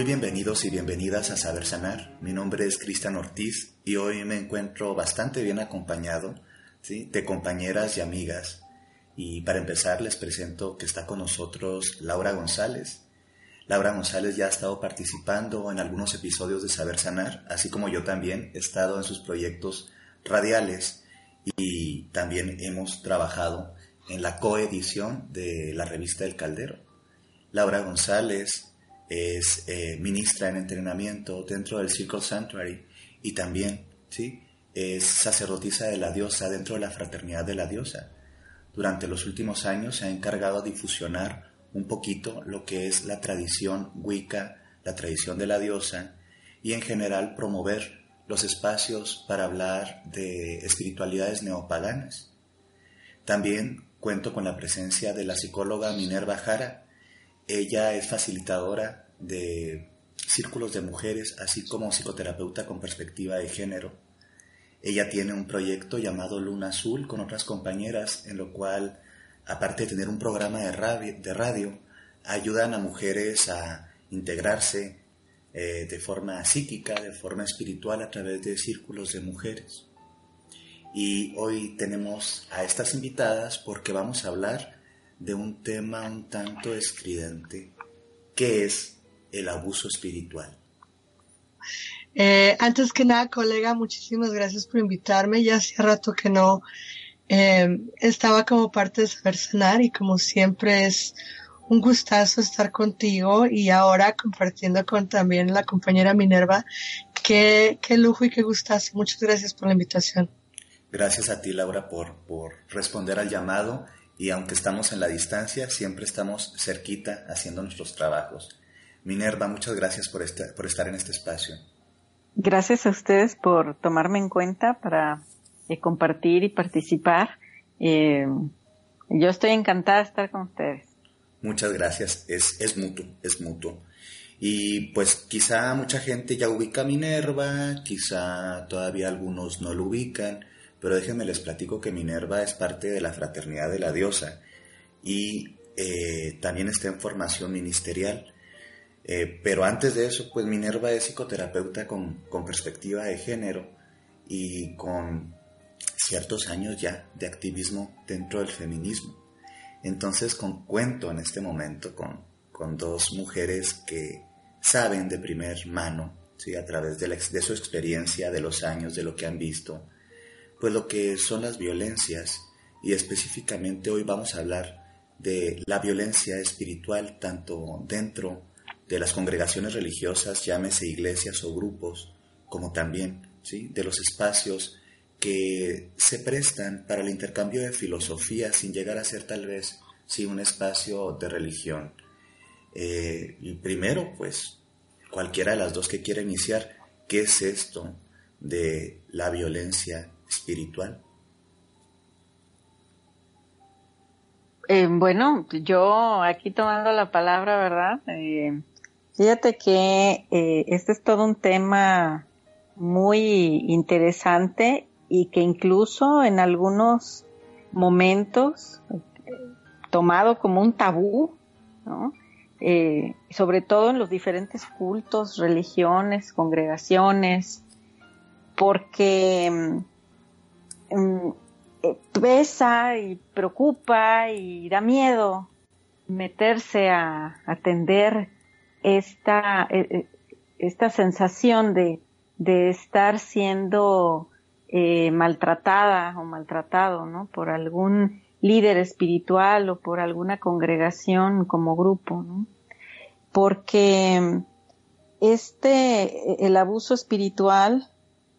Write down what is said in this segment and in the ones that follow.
Muy bienvenidos y bienvenidas a Saber Sanar. Mi nombre es Cristian Ortiz y hoy me encuentro bastante bien acompañado de compañeras y amigas. Y para empezar les presento que está con nosotros Laura González. Laura González ya ha estado participando en algunos episodios de Saber Sanar, así como yo también he estado en sus proyectos radiales y también hemos trabajado en la coedición de la revista El Caldero. Laura González es eh, ministra en entrenamiento dentro del Circle Sanctuary y también ¿sí? es sacerdotisa de la diosa dentro de la fraternidad de la diosa. Durante los últimos años se ha encargado de difusionar un poquito lo que es la tradición Wicca, la tradición de la diosa y en general promover los espacios para hablar de espiritualidades neopaganas. También cuento con la presencia de la psicóloga Minerva Jara, ella es facilitadora de círculos de mujeres, así como psicoterapeuta con perspectiva de género. Ella tiene un proyecto llamado Luna Azul con otras compañeras, en lo cual, aparte de tener un programa de radio, ayudan a mujeres a integrarse eh, de forma psíquica, de forma espiritual a través de círculos de mujeres. Y hoy tenemos a estas invitadas porque vamos a hablar de un tema un tanto estridente, que es el abuso espiritual. Eh, antes que nada, colega, muchísimas gracias por invitarme. Ya hacía rato que no eh, estaba como parte de Saber Sanar y como siempre es un gustazo estar contigo y ahora compartiendo con también la compañera Minerva. Qué, qué lujo y qué gustazo. Muchas gracias por la invitación. Gracias a ti, Laura, por, por responder al llamado y aunque estamos en la distancia, siempre estamos cerquita haciendo nuestros trabajos. Minerva, muchas gracias por, por estar en este espacio. Gracias a ustedes por tomarme en cuenta para eh, compartir y participar. Eh, yo estoy encantada de estar con ustedes. Muchas gracias, es, es mutuo, es mutuo. Y pues quizá mucha gente ya ubica a Minerva, quizá todavía algunos no lo ubican, pero déjenme les platico que Minerva es parte de la fraternidad de la diosa y eh, también está en formación ministerial. Eh, pero antes de eso, pues Minerva es psicoterapeuta con, con, perspectiva de género y con ciertos años ya de activismo dentro del feminismo. Entonces cuento en este momento con, con dos mujeres que saben de primer mano, ¿sí? a través de, de su experiencia, de los años, de lo que han visto, pues lo que son las violencias y específicamente hoy vamos a hablar de la violencia espiritual tanto dentro de las congregaciones religiosas, llámese iglesias o grupos, como también ¿sí? de los espacios que se prestan para el intercambio de filosofía sin llegar a ser tal vez sí, un espacio de religión. Eh, primero, pues, cualquiera de las dos que quiera iniciar, ¿qué es esto de la violencia espiritual? Eh, bueno, yo aquí tomando la palabra, ¿verdad? Eh, fíjate que eh, este es todo un tema muy interesante y que incluso en algunos momentos tomado como un tabú, ¿no? sobre todo en los diferentes cultos, religiones, congregaciones, porque Mm, eh, pesa y preocupa y da miedo meterse a atender esta, eh, eh, esta sensación de, de estar siendo maltratada o maltratado, ¿no? Por algún líder espiritual o por alguna congregación como grupo, ¿no? Porque este, el abuso espiritual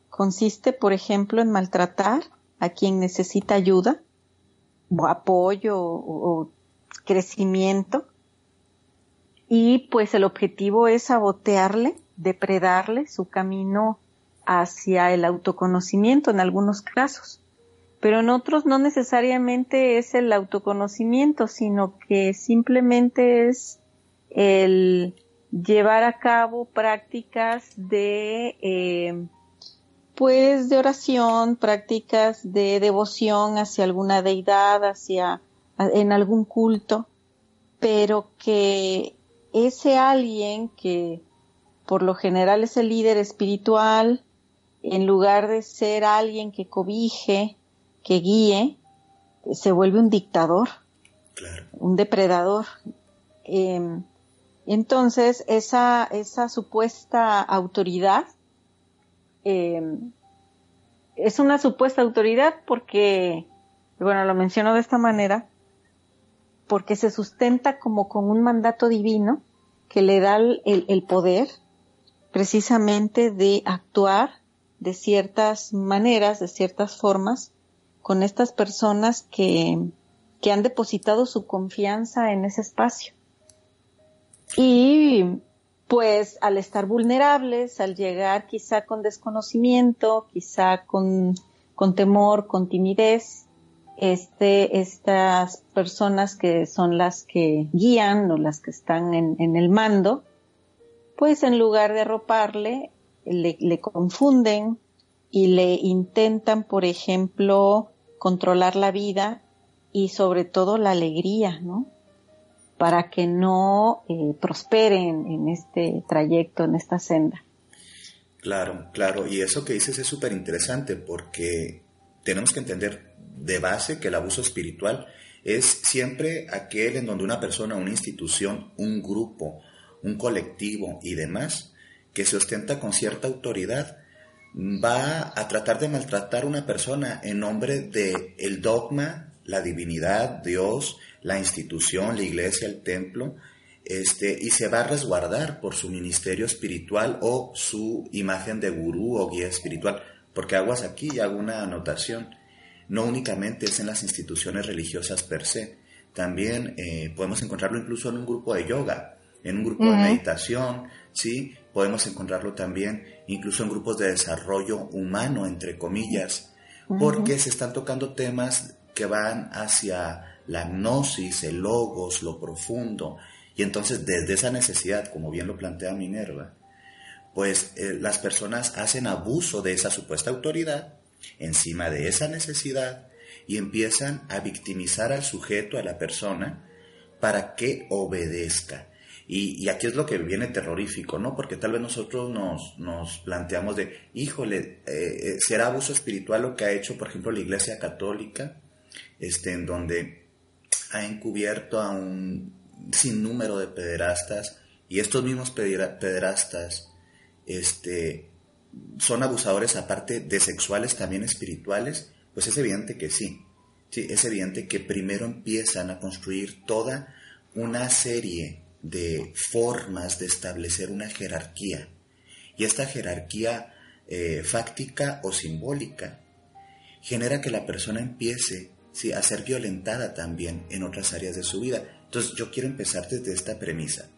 consiste, por ejemplo, en maltratar a quien necesita ayuda o apoyo o, crecimiento. Y pues el objetivo es sabotearle, depredarle su camino hacia el autoconocimiento en algunos casos. Pero en otros no necesariamente es el autoconocimiento, sino que simplemente es el llevar a cabo prácticas de eh, pues de oración, prácticas de devoción hacia alguna deidad, hacia en algún culto, pero que ese alguien que por lo general es el líder espiritual, en lugar de ser alguien que cobije, que guíe, se vuelve un dictador, un depredador. Em, entonces, esa, esa supuesta autoridad em, es una supuesta autoridad porque, bueno, lo menciono de esta manera, porque se sustenta como con un mandato divino que le da el, poder precisamente de actuar de ciertas maneras, de ciertas formas, con estas personas que, que han depositado su confianza en ese espacio. Y pues al estar vulnerables, al llegar quizá con desconocimiento, quizá con, con temor, con timidez, este, estas personas que son las que guían o las que están en, el mando, pues en lugar de arroparle, le, le, confunden y le intentan, por ejemplo, controlar la vida y sobre todo la alegría, ¿no? Para que no eh, prosperen en este trayecto, en esta senda. Claro, claro. Y eso que dices es súper interesante porque tenemos que entender de base que el abuso espiritual es siempre aquel en donde una persona, una institución, un grupo, un colectivo y demás, que se ostenta con cierta autoridad, va a tratar de maltratar a una persona en nombre de el dogma, la divinidad, Dios, la institución, la iglesia, el templo, este, y se va a resguardar por su ministerio espiritual o su imagen de gurú o guía espiritual. Porque aguas aquí y hago una anotación. No únicamente es en las instituciones religiosas per se, también eh, podemos encontrarlo incluso en un grupo de yoga, en un grupo de meditación, ¿sí? Podemos encontrarlo también incluso en grupos de desarrollo humano, entre comillas, porque se están tocando temas que van hacia la gnosis, el logos, lo profundo, y entonces desde esa necesidad, como bien lo plantea Minerva, pues eh, las personas hacen abuso de esa supuesta autoridad encima de esa necesidad y empiezan a victimizar al sujeto, a la persona, para que obedezca. Y, aquí es lo que viene terrorífico, ¿no? Porque tal vez nosotros nos, nos planteamos de, híjole, eh, eh, ¿será abuso espiritual lo que ha hecho, por ejemplo, la Iglesia Católica, este, en donde ha encubierto a un sinnúmero de pederastas y estos mismos pederastas, este, son abusadores aparte de sexuales también espirituales, pues es evidente que sí. Sí, es evidente que primero empiezan a construir toda una serie de formas de establecer una jerarquía. Y esta jerarquía eh, fáctica o simbólica genera que la persona empiece ¿sí? a ser violentada también en otras áreas de su vida. Entonces yo quiero empezar desde esta premisa.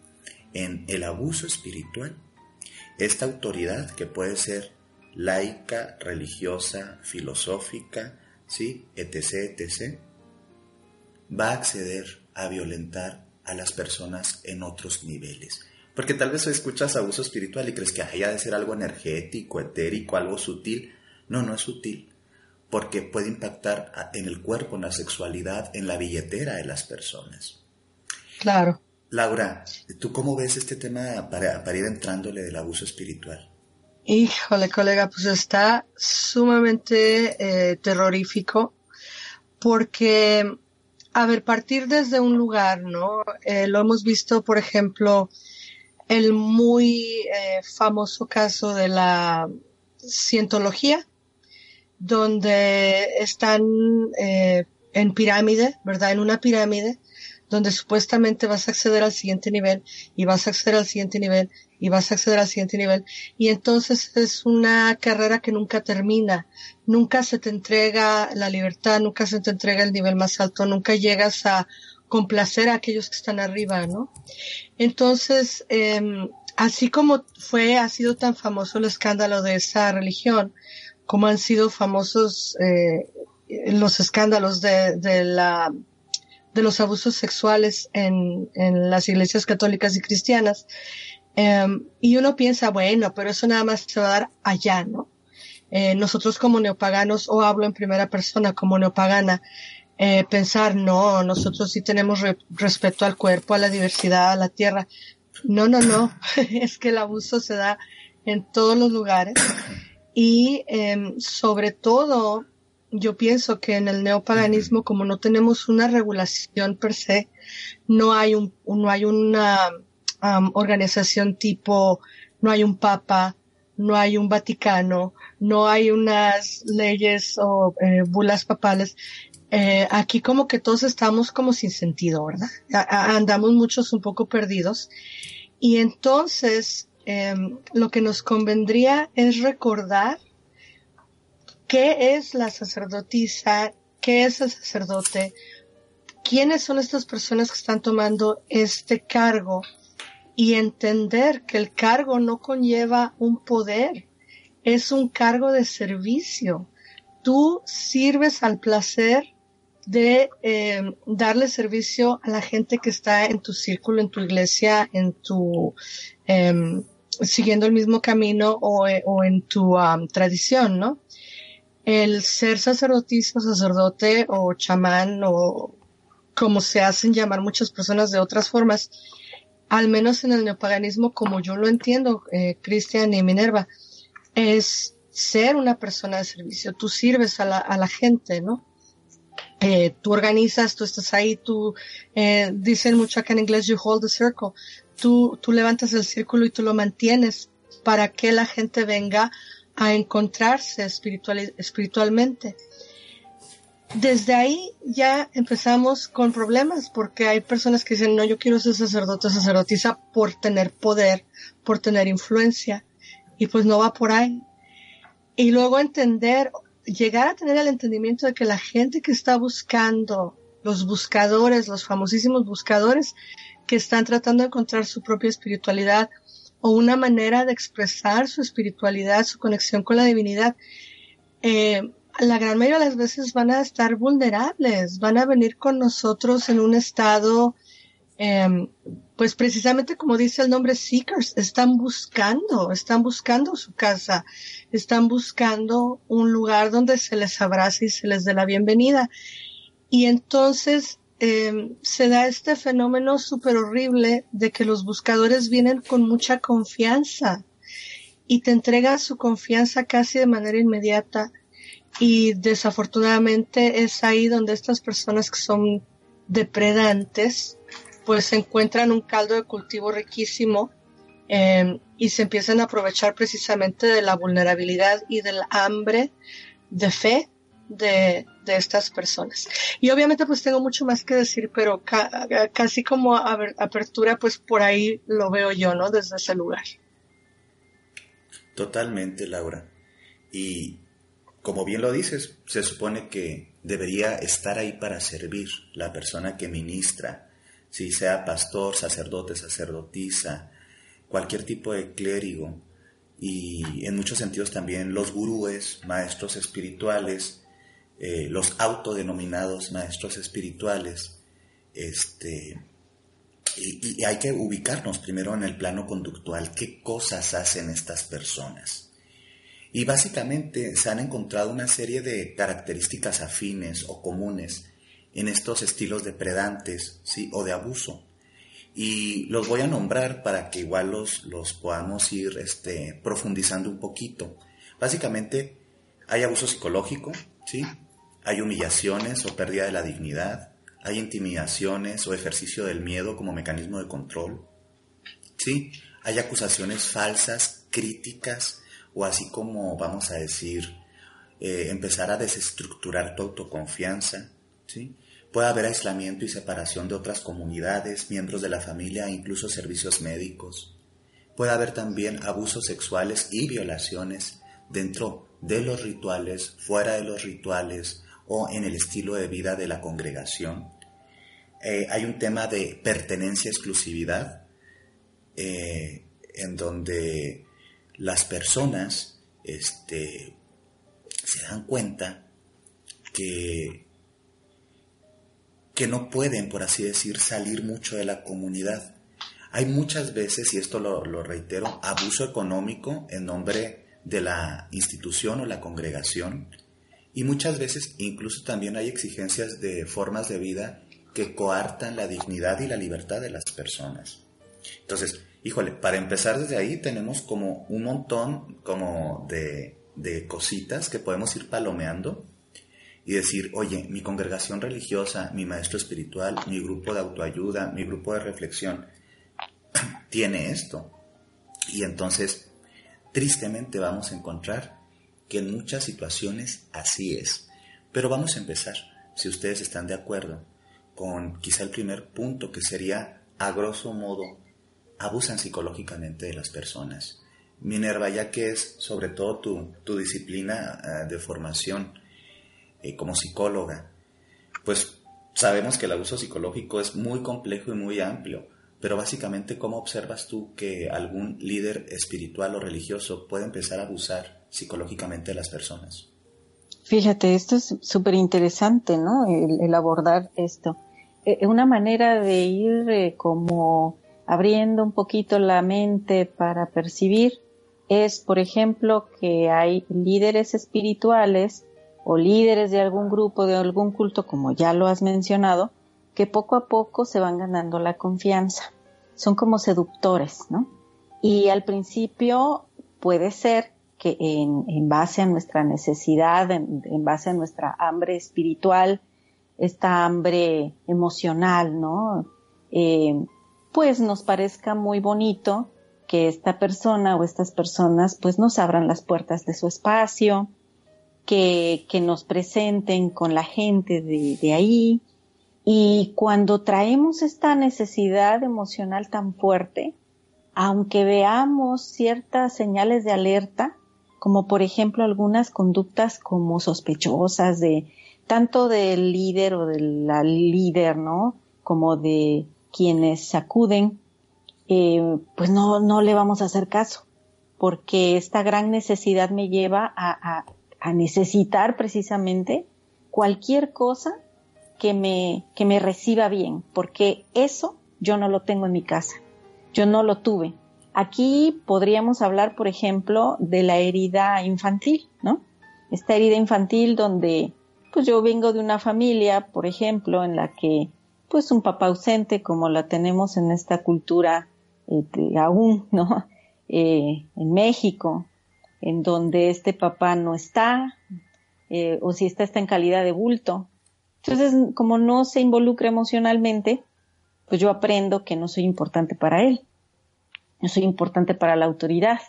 En el abuso espiritual esta autoridad que puede ser laica, religiosa, filosófica, ¿sí? etc., etc., va a acceder a violentar a las personas en otros niveles. Porque tal vez escuchas abuso espiritual y crees que haya de ser algo energético, etérico, algo sutil. No, no es sutil, porque puede impactar en el cuerpo, en la sexualidad, en la billetera de las personas. Claro. Laura, ¿tú cómo ves este tema para, ir entrándole del abuso espiritual? Híjole, colega, pues está sumamente eh, terrorífico porque, a ver, partir desde un lugar, ¿no? Eh, lo hemos visto, por ejemplo, el muy eh, famoso caso de la cientología, donde están en pirámide, ¿verdad? En una pirámide donde supuestamente vas a acceder al siguiente nivel y vas a acceder al siguiente nivel y vas a acceder al siguiente nivel. Y entonces es una carrera que nunca termina. Nunca se te entrega la libertad, nunca se te entrega el nivel más alto, nunca llegas a complacer a aquellos que están arriba, ¿no? Entonces, eh, así como fue, ha sido tan famoso el escándalo de esa religión, como han sido famosos eh, los escándalos de, de la de los abusos sexuales en, las iglesias católicas y cristianas. Em, y uno piensa, bueno, pero eso nada más se va a dar allá, ¿no? eh, nosotros como neopaganos, o hablo en primera persona como neopagana, eh, pensar, no, nosotros sí tenemos respeto al cuerpo, a la diversidad, a la tierra. No, no, no, es que el abuso se da en todos los lugares y em, sobre todo yo pienso que en el neopaganismo como no tenemos una regulación per se, no hay un, no hay una organización tipo, no hay un papa, no hay un Vaticano, no hay unas leyes o eh, bulas papales. Eh, aquí como que todos estamos como sin sentido, ¿verdad? andamos muchos un poco perdidos. Y entonces em, lo que nos convendría es recordar qué es la sacerdotisa, qué es el sacerdote, quiénes son estas personas que están tomando este cargo y entender que el cargo no conlleva un poder, es un cargo de servicio. Tú sirves al placer de eh, darle servicio a la gente que está en tu círculo, en tu iglesia, en tu em, siguiendo el mismo camino o, eh, en tu tradición, ¿no? El ser sacerdotisa, sacerdote o chamán o como se hacen llamar muchas personas de otras formas, al menos en el neopaganismo, como yo lo entiendo, eh, Cristian y Minerva, es ser una persona de servicio. Tú sirves a la, a la gente, ¿no? Eh, tú organizas, tú estás ahí, tú, dicen mucho acá en inglés, you hold the circle. Tú, tú levantas el círculo y tú lo mantienes para que la gente venga a encontrarse espiritual, espiritualmente desde ahí ya empezamos con problemas porque hay personas que dicen, no, yo quiero ser sacerdote sacerdotisa por tener poder, por tener influencia y pues no va por ahí. Y luego entender, llegar a tener el entendimiento de que la gente que está buscando, los buscadores, los famosísimos buscadores que están tratando de encontrar su propia espiritualidad o una manera de expresar su espiritualidad, su conexión con la divinidad, eh, la gran mayoría de las veces van a estar vulnerables, van a venir con nosotros en un estado, em, pues precisamente como dice el nombre Seekers, están buscando, están buscando su casa, están buscando un lugar donde se les abrace y se les dé la bienvenida. Y entonces em, se da este fenómeno súper horrible de que los buscadores vienen con mucha confianza y te entregan su confianza casi de manera inmediata. Y desafortunadamente es ahí donde estas personas que son depredantes pues encuentran un caldo de cultivo riquísimo em, y se empiezan a aprovechar precisamente de la vulnerabilidad y del hambre de fe de, estas personas. Y obviamente pues tengo mucho más que decir, pero casi como apertura pues por ahí lo veo yo, ¿no? Desde ese lugar. Totalmente, Laura. Y como bien lo dices, se supone que debería estar ahí para servir la persona que ministra, si sea pastor, sacerdote, sacerdotisa, cualquier tipo de clérigo y en muchos sentidos también los gurúes, maestros espirituales, eh, los autodenominados maestros espirituales, este, y, y hay que ubicarnos primero en el plano conductual, qué cosas hacen estas personas y básicamente se han encontrado una serie de características afines o comunes en estos estilos depredantes ¿sí? o de abuso. Y los voy a nombrar para que igual los, los podamos ir este, profundizando un poquito. Básicamente hay abuso psicológico, ¿sí? Hay humillaciones o pérdida de la dignidad, hay intimidaciones o ejercicio del miedo como mecanismo de control, ¿sí? hay acusaciones falsas, críticas, o así como vamos a decir, eh, empezar a desestructurar tu autoconfianza, ¿sí? Puede haber aislamiento y separación de otras comunidades, miembros de la familia e incluso servicios médicos. Puede haber también abusos sexuales y violaciones dentro de los rituales, fuera de los rituales o en el estilo de vida de la congregación. Eh, hay un tema de pertenencia exclusividad, eh, en donde las personas este, se dan cuenta que, que no pueden, por así decir, salir mucho de la comunidad. Hay muchas veces, y esto lo, reitero, abuso económico en nombre de la institución o la congregación y muchas veces incluso también hay exigencias de formas de vida que coartan la dignidad y la libertad de las personas. Entonces, híjole, para empezar desde ahí tenemos como un montón como de, de cositas que podemos ir palomeando y decir, oye, mi congregación religiosa, mi maestro espiritual, mi grupo de autoayuda, mi grupo de reflexión, tiene esto. Y entonces, tristemente vamos a encontrar que en muchas situaciones así es. Pero vamos a empezar, si ustedes están de acuerdo, con quizá el primer punto que sería, a grosso modo, abusan psicológicamente de las personas. Minerva, ya que es sobre todo tu, tu disciplina eh, de formación eh, como psicóloga, pues sabemos que el abuso psicológico es muy complejo y muy amplio, pero básicamente, ¿cómo observas tú que algún líder espiritual o religioso puede empezar a abusar psicológicamente las personas? Fíjate, esto es súper interesante, ¿no? El, abordar esto. Eh, una manera de ir eh, como abriendo un poquito la mente para percibir es, por ejemplo, que hay líderes espirituales o líderes de algún grupo, de algún culto, como ya lo has mencionado, que poco a poco se van ganando la confianza. Son como seductores, ¿no? Y al principio puede ser que en, base a nuestra necesidad, en, base a nuestra hambre espiritual, esta hambre emocional, ¿no? Eh, pues nos parezca muy bonito que esta persona o estas personas pues nos abran las puertas de su espacio, que, que nos presenten con la gente de, de ahí. Y cuando traemos esta necesidad emocional tan fuerte, aunque veamos ciertas señales de alerta, como por ejemplo algunas conductas como sospechosas de tanto del líder o de la líder, ¿no? Como de quienes acuden, eh, pues no, no le vamos a hacer caso, porque esta gran necesidad me lleva a, a necesitar precisamente cualquier cosa que me, que me reciba bien, porque eso yo no lo tengo en mi casa, yo no lo tuve. Aquí podríamos hablar, por ejemplo, de la herida infantil, ¿no? Esta herida infantil donde, pues yo vengo de una familia, por ejemplo, en la que, pues un papá ausente, como la tenemos en esta cultura eh, aún, ¿no? Eh, en México, en donde este papá no está, eh, o si está, está en calidad de bulto. Entonces, como no se involucra emocionalmente, pues yo aprendo que no soy importante para él, no soy importante para la autoridad.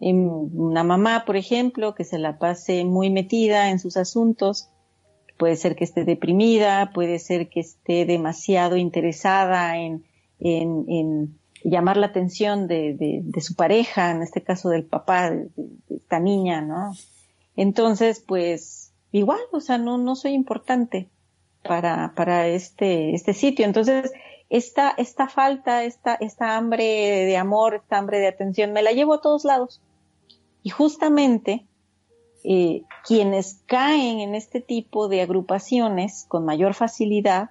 Una mamá, por ejemplo, que se la pase muy metida en sus asuntos, puede ser que esté deprimida, puede ser que esté demasiado interesada en, en, llamar la atención de, de, su pareja, en este caso del papá de, esta niña, ¿no? Entonces, pues, igual, o sea, no, no soy importante para, para este, este sitio. Entonces, esta, esta falta, esta, esta hambre de amor, esta hambre de atención, me la llevo a todos lados. Y justamente, eh, quienes caen en este tipo de agrupaciones con mayor facilidad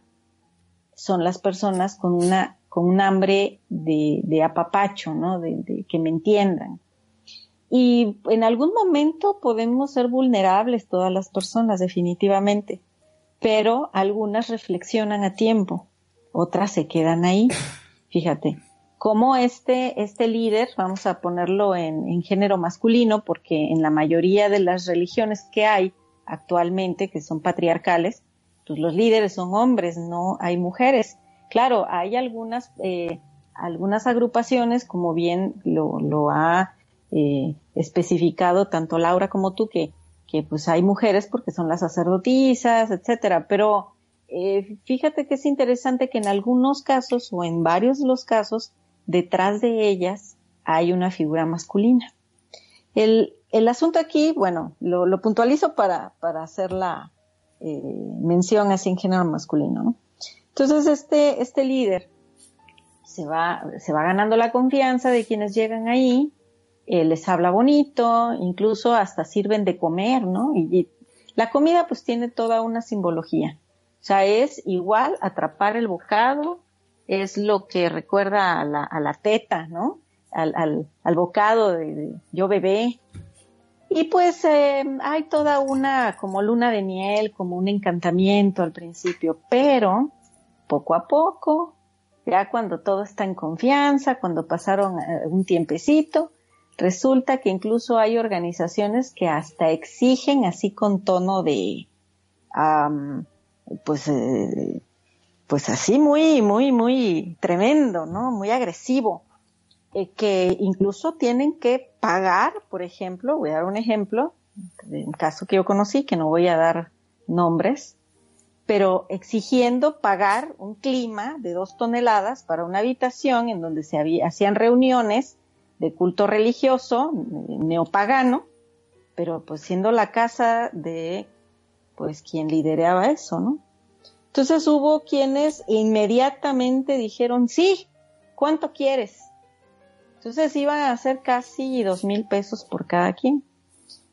son las personas con una con un hambre de, apapacho, ¿no? De, que me entiendan. Y en algún momento podemos ser vulnerables todas las personas, definitivamente, pero algunas reflexionan a tiempo, otras se quedan ahí. Fíjate, como este, este líder, vamos a ponerlo en, género masculino, porque en la mayoría de las religiones que hay actualmente, que son patriarcales, pues los líderes son hombres, no hay mujeres. Claro, hay algunas, eh, algunas agrupaciones, como bien lo, lo ha eh, especificado tanto Laura como tú, que, que pues hay mujeres porque son las sacerdotisas, etcétera, pero eh, fíjate que es interesante que en algunos casos o en varios de los casos, detrás de ellas hay una figura masculina. El, el asunto aquí, bueno, lo, lo puntualizo para, para hacer la eh, mención así en género masculino, ¿no? Entonces este, este líder se va, se va ganando la confianza de quienes llegan ahí, eh, les habla bonito, incluso hasta sirven de comer, ¿no? Y, la comida pues tiene toda una simbología. Sea, es igual atrapar el bocado, es lo que recuerda a la, a la teta, ¿no? Al, al, bocado de, yo bebé. Y pues eh, hay toda una como luna de miel, como un encantamiento al principio, pero poco a poco, ya cuando todo está en confianza, cuando pasaron eh, un tiempecito, resulta que incluso hay organizaciones que hasta exigen así con tono de, pues, eh, pues así muy, muy, muy tremendo, ¿no? Muy agresivo eh, que incluso tienen que pagar, por ejemplo, voy a dar un ejemplo, un caso que yo conocí, que no voy a dar nombres, pero exigiendo pagar un clima de dos toneladas para una habitación en donde se hacían reuniones de culto religioso neopagano, pero pues siendo la casa de pues quien lideraba eso, ¿no? Entonces hubo quienes inmediatamente dijeron, sí, ¿cuánto quieres? Entonces iban a ser casi dos mil pesos por cada quien.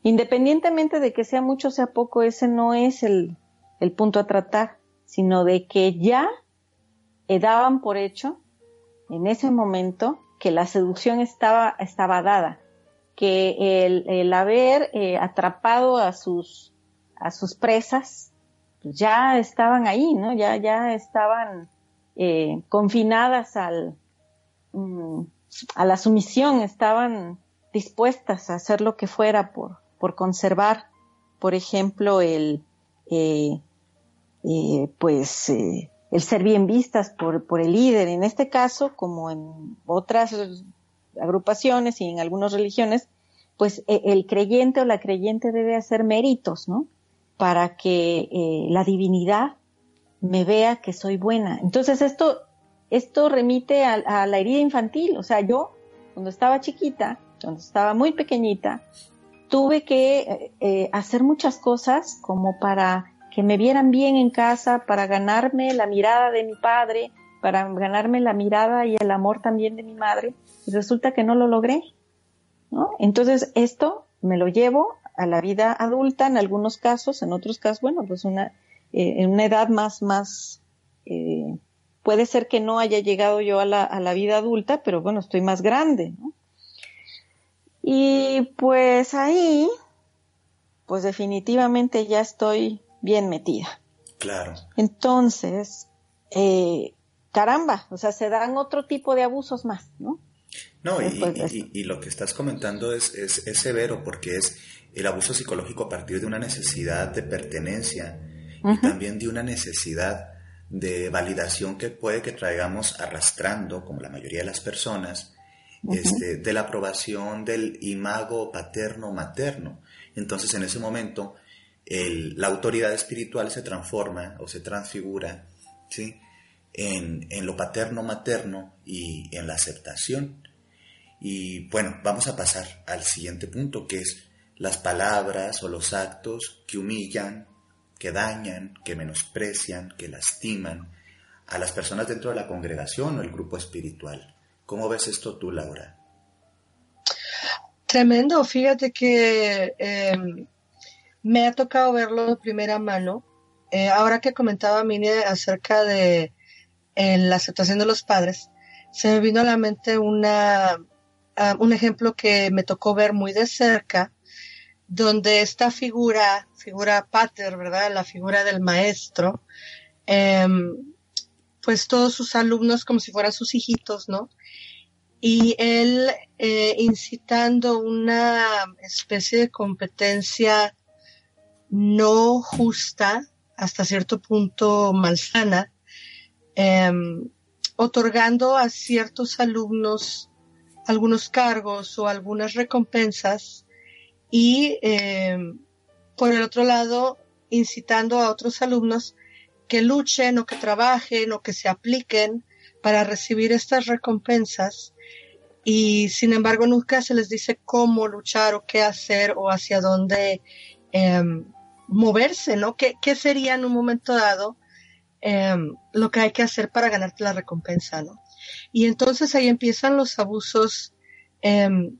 Independientemente de que sea mucho o sea poco, ese no es el, punto a tratar, sino de que ya daban por hecho en ese momento que la seducción estaba, estaba dada, que el, haber eh, atrapado a sus, a sus presas, pues ya estaban ahí, ¿no? Ya, ya estaban eh, confinadas al, mm, a la sumisión, estaban dispuestas a hacer lo que fuera por, por conservar, por ejemplo, el, eh, eh, pues, el ser bien vistas por, por el líder. En este caso, como en otras agrupaciones y en algunas religiones, pues e, el creyente o la creyente debe hacer méritos, ¿no? Para que la divinidad me vea que soy buena. Entonces esto esto remite a, la herida infantil. O sea, yo, cuando estaba chiquita, cuando estaba muy pequeñita, tuve que eh, eh, hacer muchas cosas como para que me vieran bien en casa, para ganarme la mirada de mi padre, para ganarme la mirada y el amor también de mi madre. Y resulta que no lo logré. Entonces, esto me lo llevo a la vida adulta en algunos casos, en otros casos, bueno, pues una, eh, en una edad más, más, puede ser que no haya llegado yo a la, vida adulta, pero bueno, estoy más grande, ¿no? Y pues ahí, pues definitivamente ya estoy bien metida. Claro. Entonces, eh, caramba, o sea, se dan otro tipo de abusos más, ¿no? No, y, lo que estás comentando es, es, severo porque es el abuso psicológico a partir de una necesidad de pertenencia y también de una necesidad de validación que puede que traigamos arrastrando, como la mayoría de las personas, este, de la aprobación del imago paterno-materno. Entonces, en ese momento, la autoridad espiritual se transforma o se transfigura ¿sí? en, en lo paterno-materno y en la aceptación. Y bueno, vamos a pasar al siguiente punto, que es las palabras o los actos que humillan, que dañan, que menosprecian, que lastiman a las personas dentro de la congregación o el grupo espiritual. ¿Cómo ves esto tú, Laura? Tremendo, fíjate que em, me ha tocado verlo de primera mano. Eh, ahora que comentaba Mini acerca de la aceptación de los padres, se me vino a la mente una, ah, un ejemplo que me tocó ver muy de cerca donde esta figura, figura pater, ¿verdad? La figura del maestro, em, pues todos sus alumnos como si fueran sus hijitos, ¿no? Y él eh, incitando una especie de competencia no justa, hasta cierto punto malsana, em, otorgando a ciertos alumnos algunos cargos o algunas recompensas y eh, por el otro lado incitando a otros alumnos que luchen o que trabajen o que se apliquen para recibir estas recompensas y sin embargo nunca se les dice cómo luchar o qué hacer o hacia dónde em, moverse, ¿no? ¿Qué, ¿Qué, sería en un momento dado em, lo que hay que hacer para ganarte la recompensa, ¿no? Y entonces ahí empiezan los abusos em,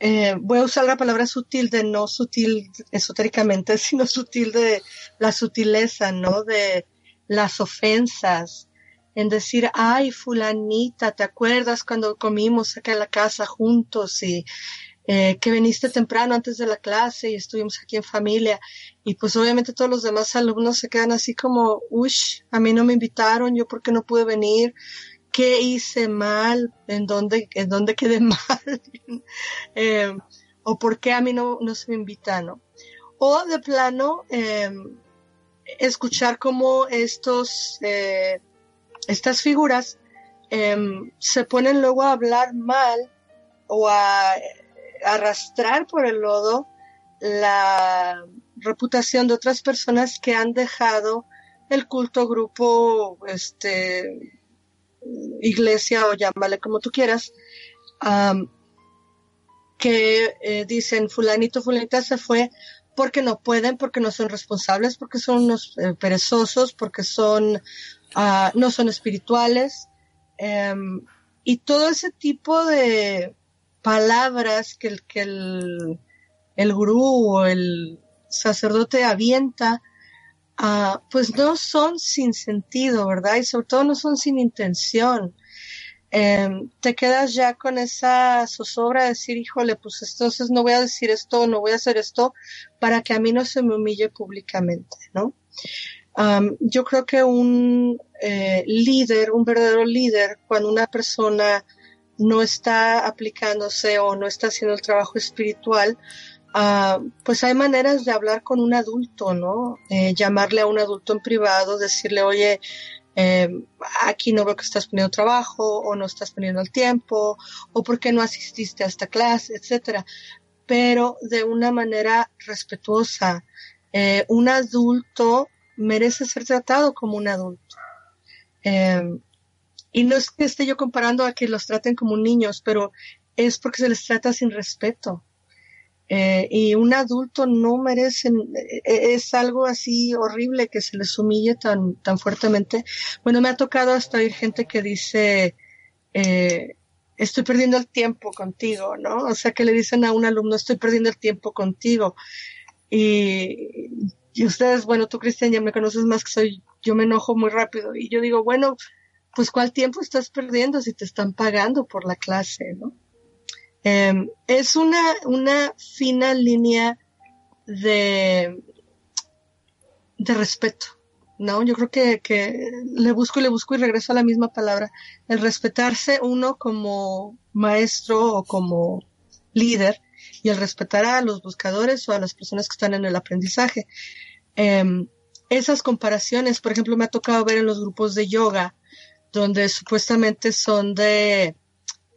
eh, voy a usar la palabra sutil de no sutil esotéricamente, sino sutil de la sutileza, ¿no? De las ofensas, en decir, ay, fulanita, ¿te acuerdas cuando comimos acá en la casa juntos? Y eh, que viniste temprano antes de la clase y estuvimos aquí en familia. Y pues obviamente todos los demás alumnos se quedan así como, ush, a mí no me invitaron, yo por qué no pude venir, qué hice mal, en dónde, en dónde quedé mal, eh, o por qué a mí no, no se me invita, ¿no? O de plano, eh, escuchar cómo estos, eh, estas figuras em, se ponen luego a hablar mal o a arrastrar por el lodo la reputación de otras personas que han dejado el culto, grupo, este, iglesia o llámale como tú quieras, que eh, dicen fulanito, fulanita se fue porque no pueden, porque no son responsables, porque son unos eh, perezosos, porque son, ah, no son espirituales. Em, y todo ese tipo de palabras que el, que el, el gurú o el sacerdote avienta, ah, pues no son sin sentido, ¿verdad? Y sobre todo no son sin intención. Em, te quedas ya con esa zozobra de decir, híjole, pues entonces no voy a decir esto, no voy a hacer esto, para que a mí no se me humille públicamente, ¿no? yo creo que un eh, líder, un verdadero líder, cuando una persona no está aplicándose o no está haciendo el trabajo espiritual, uh, pues hay maneras de hablar con un adulto, ¿no? Eh, llamarle a un adulto en privado, decirle, oye, eh, aquí no veo que estás poniendo trabajo o no estás poniendo el tiempo o por qué no asististe a esta clase, etcétera. Pero de una manera respetuosa. Eh, un adulto merece ser tratado como un adulto. Eh, y no es que esté yo comparando a que los traten como niños, pero es porque se les trata sin respeto. Eh, y un adulto no merece, eh, es algo así horrible que se les humille tan, tan fuertemente. Bueno, me ha tocado hasta oír gente que dice, eh, estoy perdiendo el tiempo contigo, ¿no? O sea, que le dicen a un alumno, estoy perdiendo el tiempo contigo. Y, y ustedes, bueno, tú Cristian ya me conoces más que soy, yo me enojo muy rápido. Y yo digo, bueno, pues ¿cuál tiempo estás perdiendo si te están pagando por la clase, ¿no? Em, es una, una fina línea de, de respeto, ¿no? Yo creo que, que le busco y le busco y regreso a la misma palabra. El respetarse uno como maestro o como líder y el respetar a los buscadores o a las personas que están en el aprendizaje. Em, esas comparaciones, por ejemplo, me ha tocado ver en los grupos de yoga, donde supuestamente son de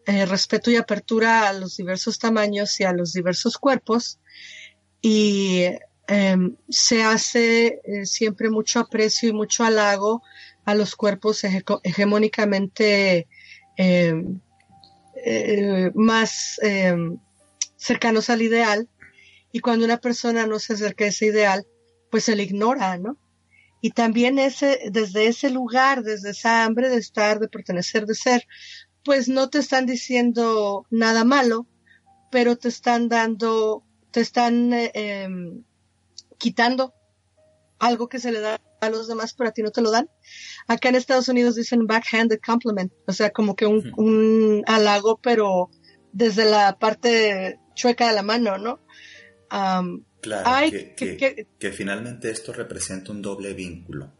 eh, respeto y apertura a los diversos tamaños y a los diversos cuerpos y em, se hace eh, siempre mucho aprecio y mucho halago a los cuerpos hegemónicamente em, eh, más em, cercanos al ideal y cuando una persona no se acerca a ese ideal, pues se le ignora, ¿no? Y también ese, desde ese lugar, desde esa hambre de estar, de pertenecer, de ser, pues no te están diciendo nada malo, pero te están dando, te están eh, em, quitando algo que se le da a los demás, pero a ti no te lo dan. Acá en Estados Unidos dicen backhanded compliment, o sea, como que un, un halago, pero desde la parte chueca de la mano, ¿no? claro, que, que finalmente esto representa un doble vínculo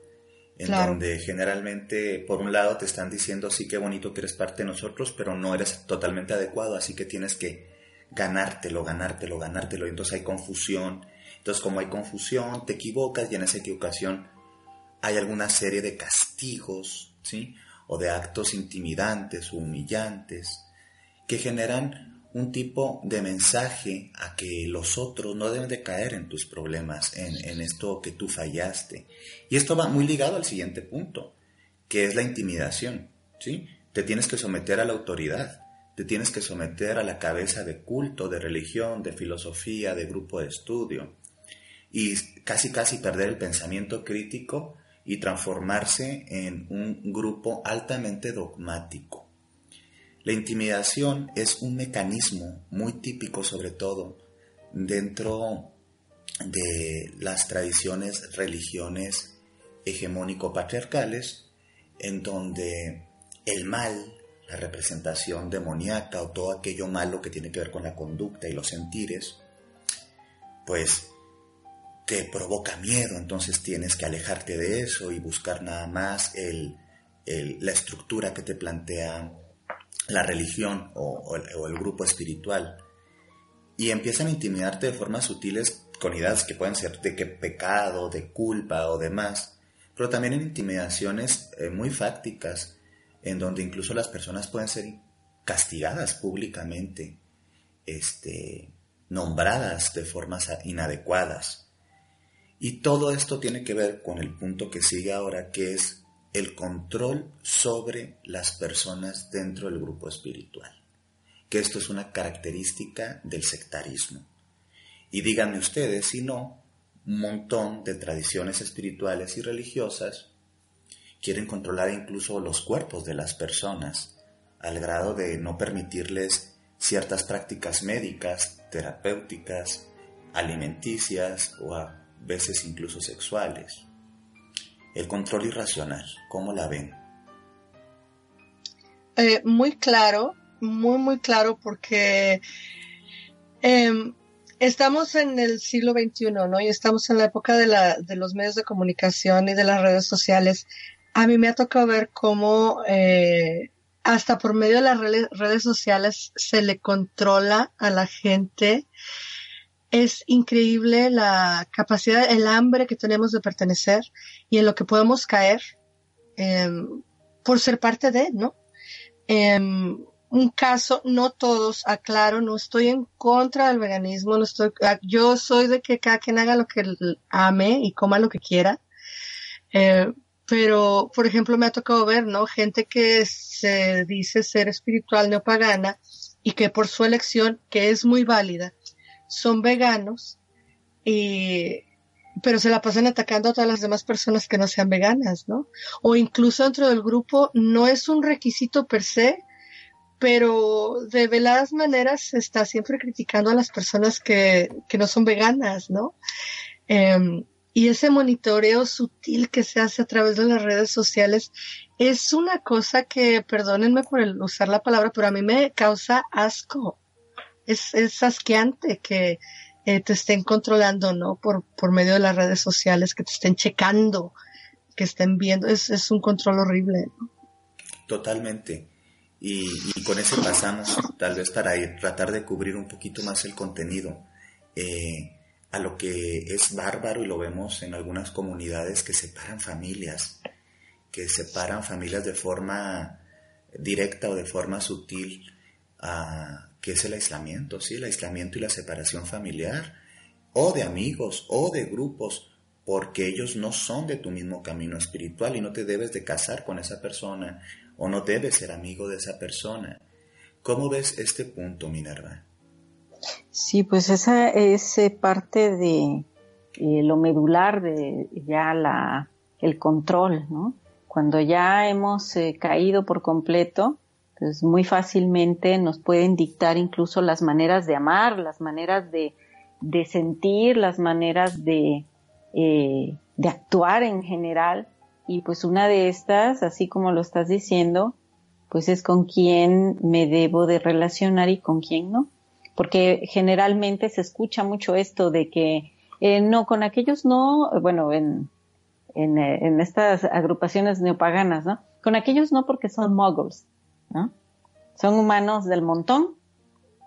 en donde generalmente por un lado te están diciendo sí qué bonito que eres parte de nosotros, pero no eres totalmente adecuado, así que tienes que ganártelo, ganártelo, ganártelo, y entonces hay confusión, entonces como hay confusión, te equivocas y en esa equivocación hay alguna serie de castigos, ¿sí? O de actos intimidantes o humillantes que generan un tipo de mensaje a que los otros no deben de caer en tus problemas, en, esto que tú fallaste. Y esto va muy ligado al siguiente punto, que es la intimidación. ¿sí? Te tienes que someter a la autoridad, te tienes que someter a la cabeza de culto, de religión, de filosofía, de grupo de estudio. Y casi casi perder el pensamiento crítico y transformarse en un grupo altamente dogmático. La intimidación es un mecanismo muy típico sobre todo dentro de las tradiciones, religiones hegemónico-patriarcales, en donde el mal la representación demoníaca o todo aquello malo que tiene que ver con la conducta y los sentires, pues te provoca miedo, entonces tienes que alejarte de eso y buscar nada más la estructura que te plantea la religión o, el, grupo espiritual. Y empiezan a intimidarte de formas sutiles con ideas que pueden ser de que pecado, de culpa o demás, pero también en intimidaciones eh, muy fácticas, en donde incluso las personas pueden ser castigadas públicamente, este, nombradas de formas inadecuadas. Y todo esto tiene que ver con el punto que sigue ahora, que es el control sobre las personas dentro del grupo espiritual. Que esto es una característica del sectarismo. Y díganme ustedes si no, un montón de tradiciones espirituales y religiosas quieren controlar incluso los cuerpos de las personas, al grado de no permitirles ciertas prácticas médicas, terapéuticas, alimenticias o a veces incluso sexuales. El control irracional, ¿cómo la ven? Eh, muy claro, muy, muy claro, porque em, estamos en el siglo XXI, ¿no? Y estamos en la época de, la, de los medios de comunicación y de las redes sociales. A mí me ha tocado ver cómo eh, hasta por medio de las redes sociales se le controla a la gente es increíble la capacidad, el hambre que tenemos de pertenecer y en lo que podemos caer em, por ser parte de, ¿no? Em, un caso, no todos, aclaro, no estoy en contra del veganismo, no estoy, ah, yo soy de que cada quien haga lo que ame y coma lo que quiera. Eh, pero, por ejemplo, me ha tocado ver, ¿no? Gente que se dice ser espiritual neopagana y que por su elección, que es muy válida, son veganos, y, pero se la pasan atacando a todas las demás personas que no sean veganas, ¿no? O incluso dentro del grupo no es un requisito per se, pero de veladas maneras se está siempre criticando a las personas que, que no son veganas, ¿no? Em, y ese monitoreo sutil que se hace a través de las redes sociales es una cosa que, perdónenme por el usar la palabra, pero a mí me causa asco es, es asqueante que eh, te estén controlando, ¿no? Por, por medio de las redes sociales, que te estén checando, que estén viendo, es, es un control horrible. Totalmente. Y, con eso pasamos, tal vez para ir, tratar de cubrir un poquito más el contenido, eh, a lo que es bárbaro y lo vemos en algunas comunidades que separan familias, que separan familias de forma directa o de forma sutil, que es el aislamiento, ¿sí? El aislamiento y la separación familiar, o de amigos, o de grupos, porque ellos no son de tu mismo camino espiritual y no te debes de casar con esa persona, o no debes ser amigo de esa persona. ¿Cómo ves este punto, Minerva? Sí, pues esa es eh, parte de eh, lo medular de ya la, el control, ¿no? Cuando ya hemos eh, caído por completo, pues muy fácilmente nos pueden dictar incluso las maneras de amar, las maneras de, sentir, las maneras de, eh, de actuar en general. Y pues una de estas, así como lo estás diciendo, pues es con quién me debo de relacionar y con quién no. Porque generalmente se escucha mucho esto de que eh, no, con aquellos no, bueno, en, en, eh, en, estas agrupaciones neopaganas, ¿no? Con aquellos no porque son muggles. Son humanos del montón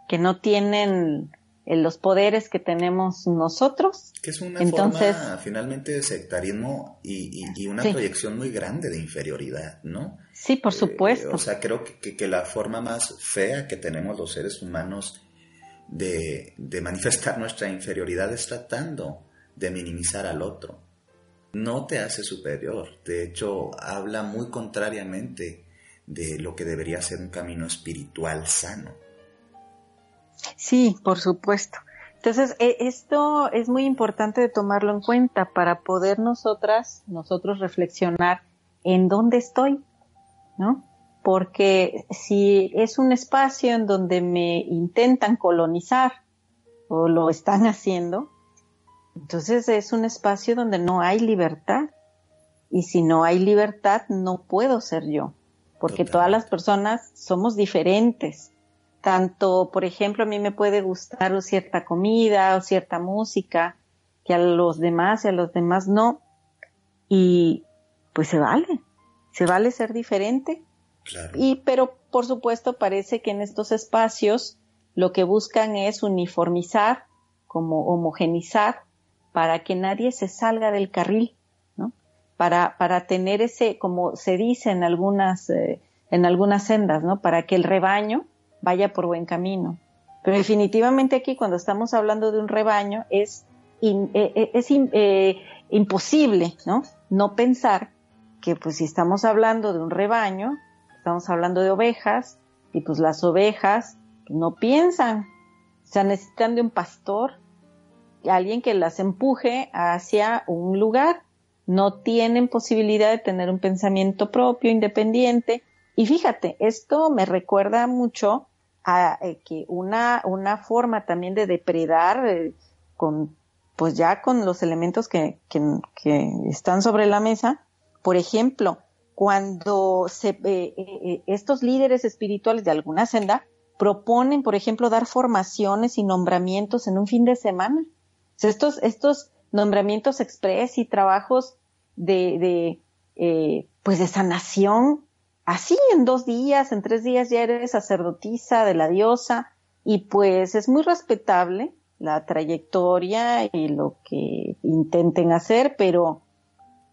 que no tienen eh, los poderes que tenemos nosotros. Que es una Entonces, forma finalmente de sectarismo y, una proyección muy grande de inferioridad, ¿no? Sí, por eh, supuesto. o sea, creo que, la forma más fea que tenemos los seres humanos de, de manifestar nuestra inferioridad es tratando de minimizar al otro. No te hace superior, de hecho habla muy contrariamente de lo que debería ser un camino espiritual sano. Sí, por supuesto. Entonces, e, esto es muy importante de tomarlo en cuenta para poder nosotras, nosotros reflexionar en dónde estoy, ¿no? Porque si es un espacio en donde me intentan colonizar o lo están haciendo, entonces es un espacio donde no hay libertad. Y si no hay libertad, no puedo ser yo. Porque todas las personas somos diferentes. Tanto, por ejemplo, a mí me puede gustar cierta comida o cierta música que a los demás y a los demás no. Y pues se vale, se vale ser diferente. Y, pero por supuesto parece que en estos espacios lo que buscan es uniformizar, como homogenizar, para que nadie se salga del carril. Para, para tener ese, como se dice en algunas, eh, en algunas sendas, ¿no? Para que el rebaño vaya por buen camino. Pero definitivamente aquí cuando estamos hablando de un rebaño es, eh, eh, es imposible, ¿no? No pensar que pues si estamos hablando de un rebaño, estamos hablando de ovejas, y pues las ovejas no piensan, o sea, necesitan de un pastor, alguien que las empuje hacia un lugar, no tienen posibilidad de tener un pensamiento propio, independiente, y fíjate, esto me recuerda mucho a eh, que una, una forma también de depredar eh, con, pues ya con los elementos que, que, que están sobre la mesa, por ejemplo, cuando se, eh, estos líderes espirituales de alguna senda proponen, por ejemplo, dar formaciones y nombramientos en un fin de semana. estos, estos nombramientos express y trabajos de, de pues de sanación, así en dos días, en tres días ya eres sacerdotisa de la diosa. Y pues es muy respetable la trayectoria y lo que intenten hacer, pero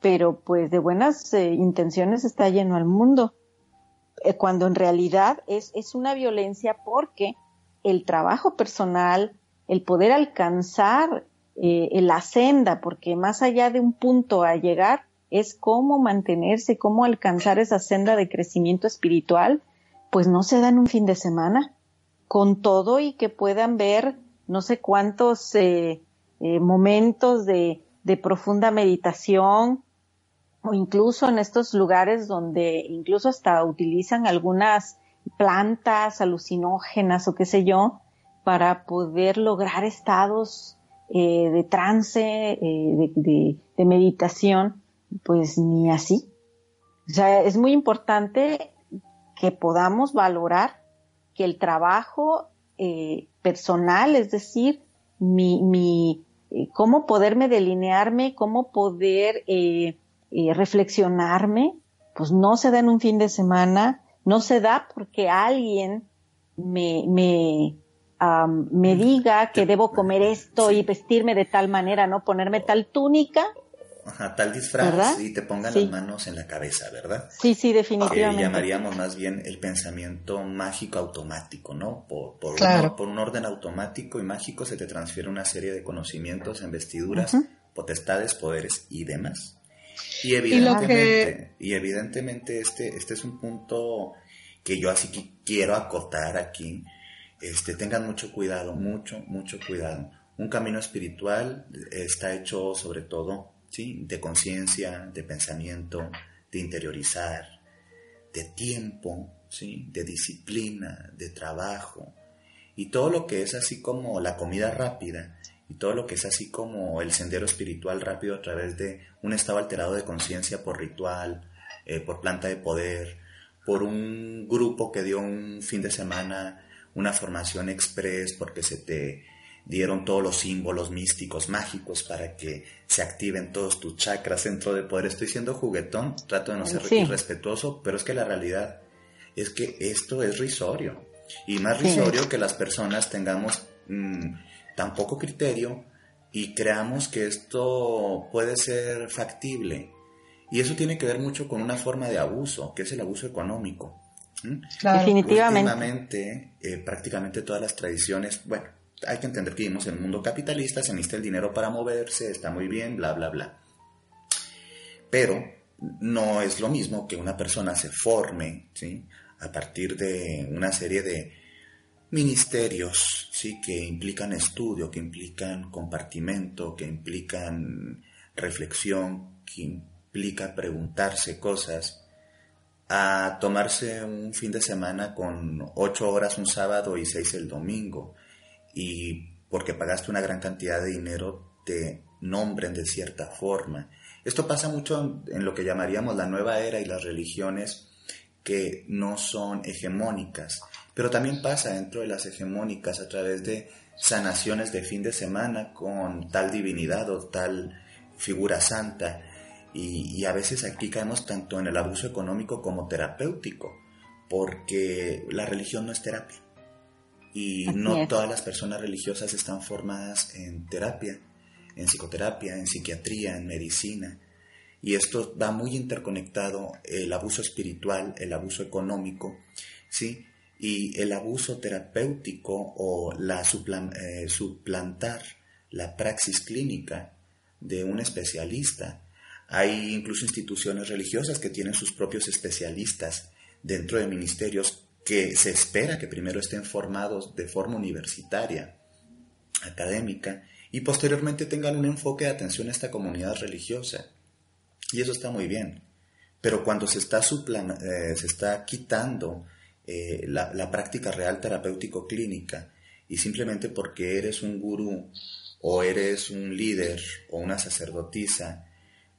pero pues de buenas eh, intenciones está lleno el mundo, eh, cuando en realidad es, es una violencia porque el trabajo personal, el poder alcanzar eh, la senda, porque más allá de un punto a llegar, es cómo mantenerse, cómo alcanzar esa senda de crecimiento espiritual, pues no se da en un fin de semana, con todo y que puedan ver no sé cuántos momentos de, de profunda meditación, o incluso en estos lugares donde incluso hasta utilizan algunas plantas alucinógenas o qué sé yo para poder lograr estados eh, de trance, eh, de, meditación, pues ni así. O sea, es muy importante que podamos valorar que el trabajo eh, personal, es decir, mi, mi cómo poderme delinearme, cómo poder reflexionarme, pues no se da en un fin de semana, no se da porque alguien me, me, me diga que debo comer esto y vestirme de tal manera, ¿no? Ponerme tal túnica. Ajá, tal disfraz y te pongan las manos en la cabeza, ¿verdad? Sí, sí, definitivamente. Que llamaríamos más bien el pensamiento mágico automático, ¿no? Por, por, un, orden automático y mágico se te transfiere una serie de conocimientos en vestiduras, potestades, poderes y demás y evidentemente, y, evidentemente este, este es un punto que yo así que quiero acotar aquí. Este, tengan mucho cuidado, mucho, mucho cuidado. Un camino espiritual está hecho sobre todo, ¿sí? De conciencia, de pensamiento, de interiorizar, de tiempo, ¿sí? De disciplina, de trabajo. Y todo lo que es así como la comida rápida, y todo lo que es así como el sendero espiritual rápido a través de un estado alterado de conciencia por ritual, eh, por planta de poder, por un grupo que dio un fin de semana una formación express porque se te dieron todos los símbolos místicos, mágicos para que se activen todos tus chakras dentro de poder. Estoy siendo juguetón, trato de no ser irrespetuoso, pero es que la realidad es que esto es risorio. Y más risorio que las personas tengamos mm, tan poco criterio y creamos que esto puede ser factible. Y eso tiene que ver mucho con una forma de abuso, que es el abuso económico. Definitivamente. Eh, prácticamente todas las tradiciones, bueno, hay que entender que vivimos en un mundo capitalista, se necesita el dinero para moverse, está muy bien, bla, bla, bla. Pero no es lo mismo que una persona se forme, ¿sí? A partir de una serie de ministerios, sí, que implican estudio, que implican compartimento, que implican reflexión, que implica preguntarse cosas, a tomarse un fin de semana con ocho horas un sábado y seis el domingo, y porque pagaste una gran cantidad de dinero te nombren de cierta forma. Esto pasa mucho en lo que llamaríamos la nueva era y las religiones que no son hegemónicas. Pero también pasa dentro de las hegemónicas a través de sanaciones de fin de semana con tal divinidad o tal figura santa. Y, a veces aquí caemos tanto en el abuso económico como terapéutico, porque la religión no es terapia. Y no todas las personas religiosas están formadas en terapia, en psicoterapia, en psiquiatría, en medicina. Y esto va muy interconectado el abuso espiritual, el abuso económico, ¿sí? y el abuso terapéutico o la eh, suplantar la praxis clínica de un especialista. Hay incluso instituciones religiosas que tienen sus propios especialistas dentro de ministerios que se espera que primero estén formados de forma universitaria, académica, y posteriormente tengan un enfoque de atención a esta comunidad religiosa. Y eso está muy bien. Pero cuando se está, eh, se está quitando eh, la, práctica real terapéutico-clínica y simplemente porque eres un gurú o eres un líder o una sacerdotisa,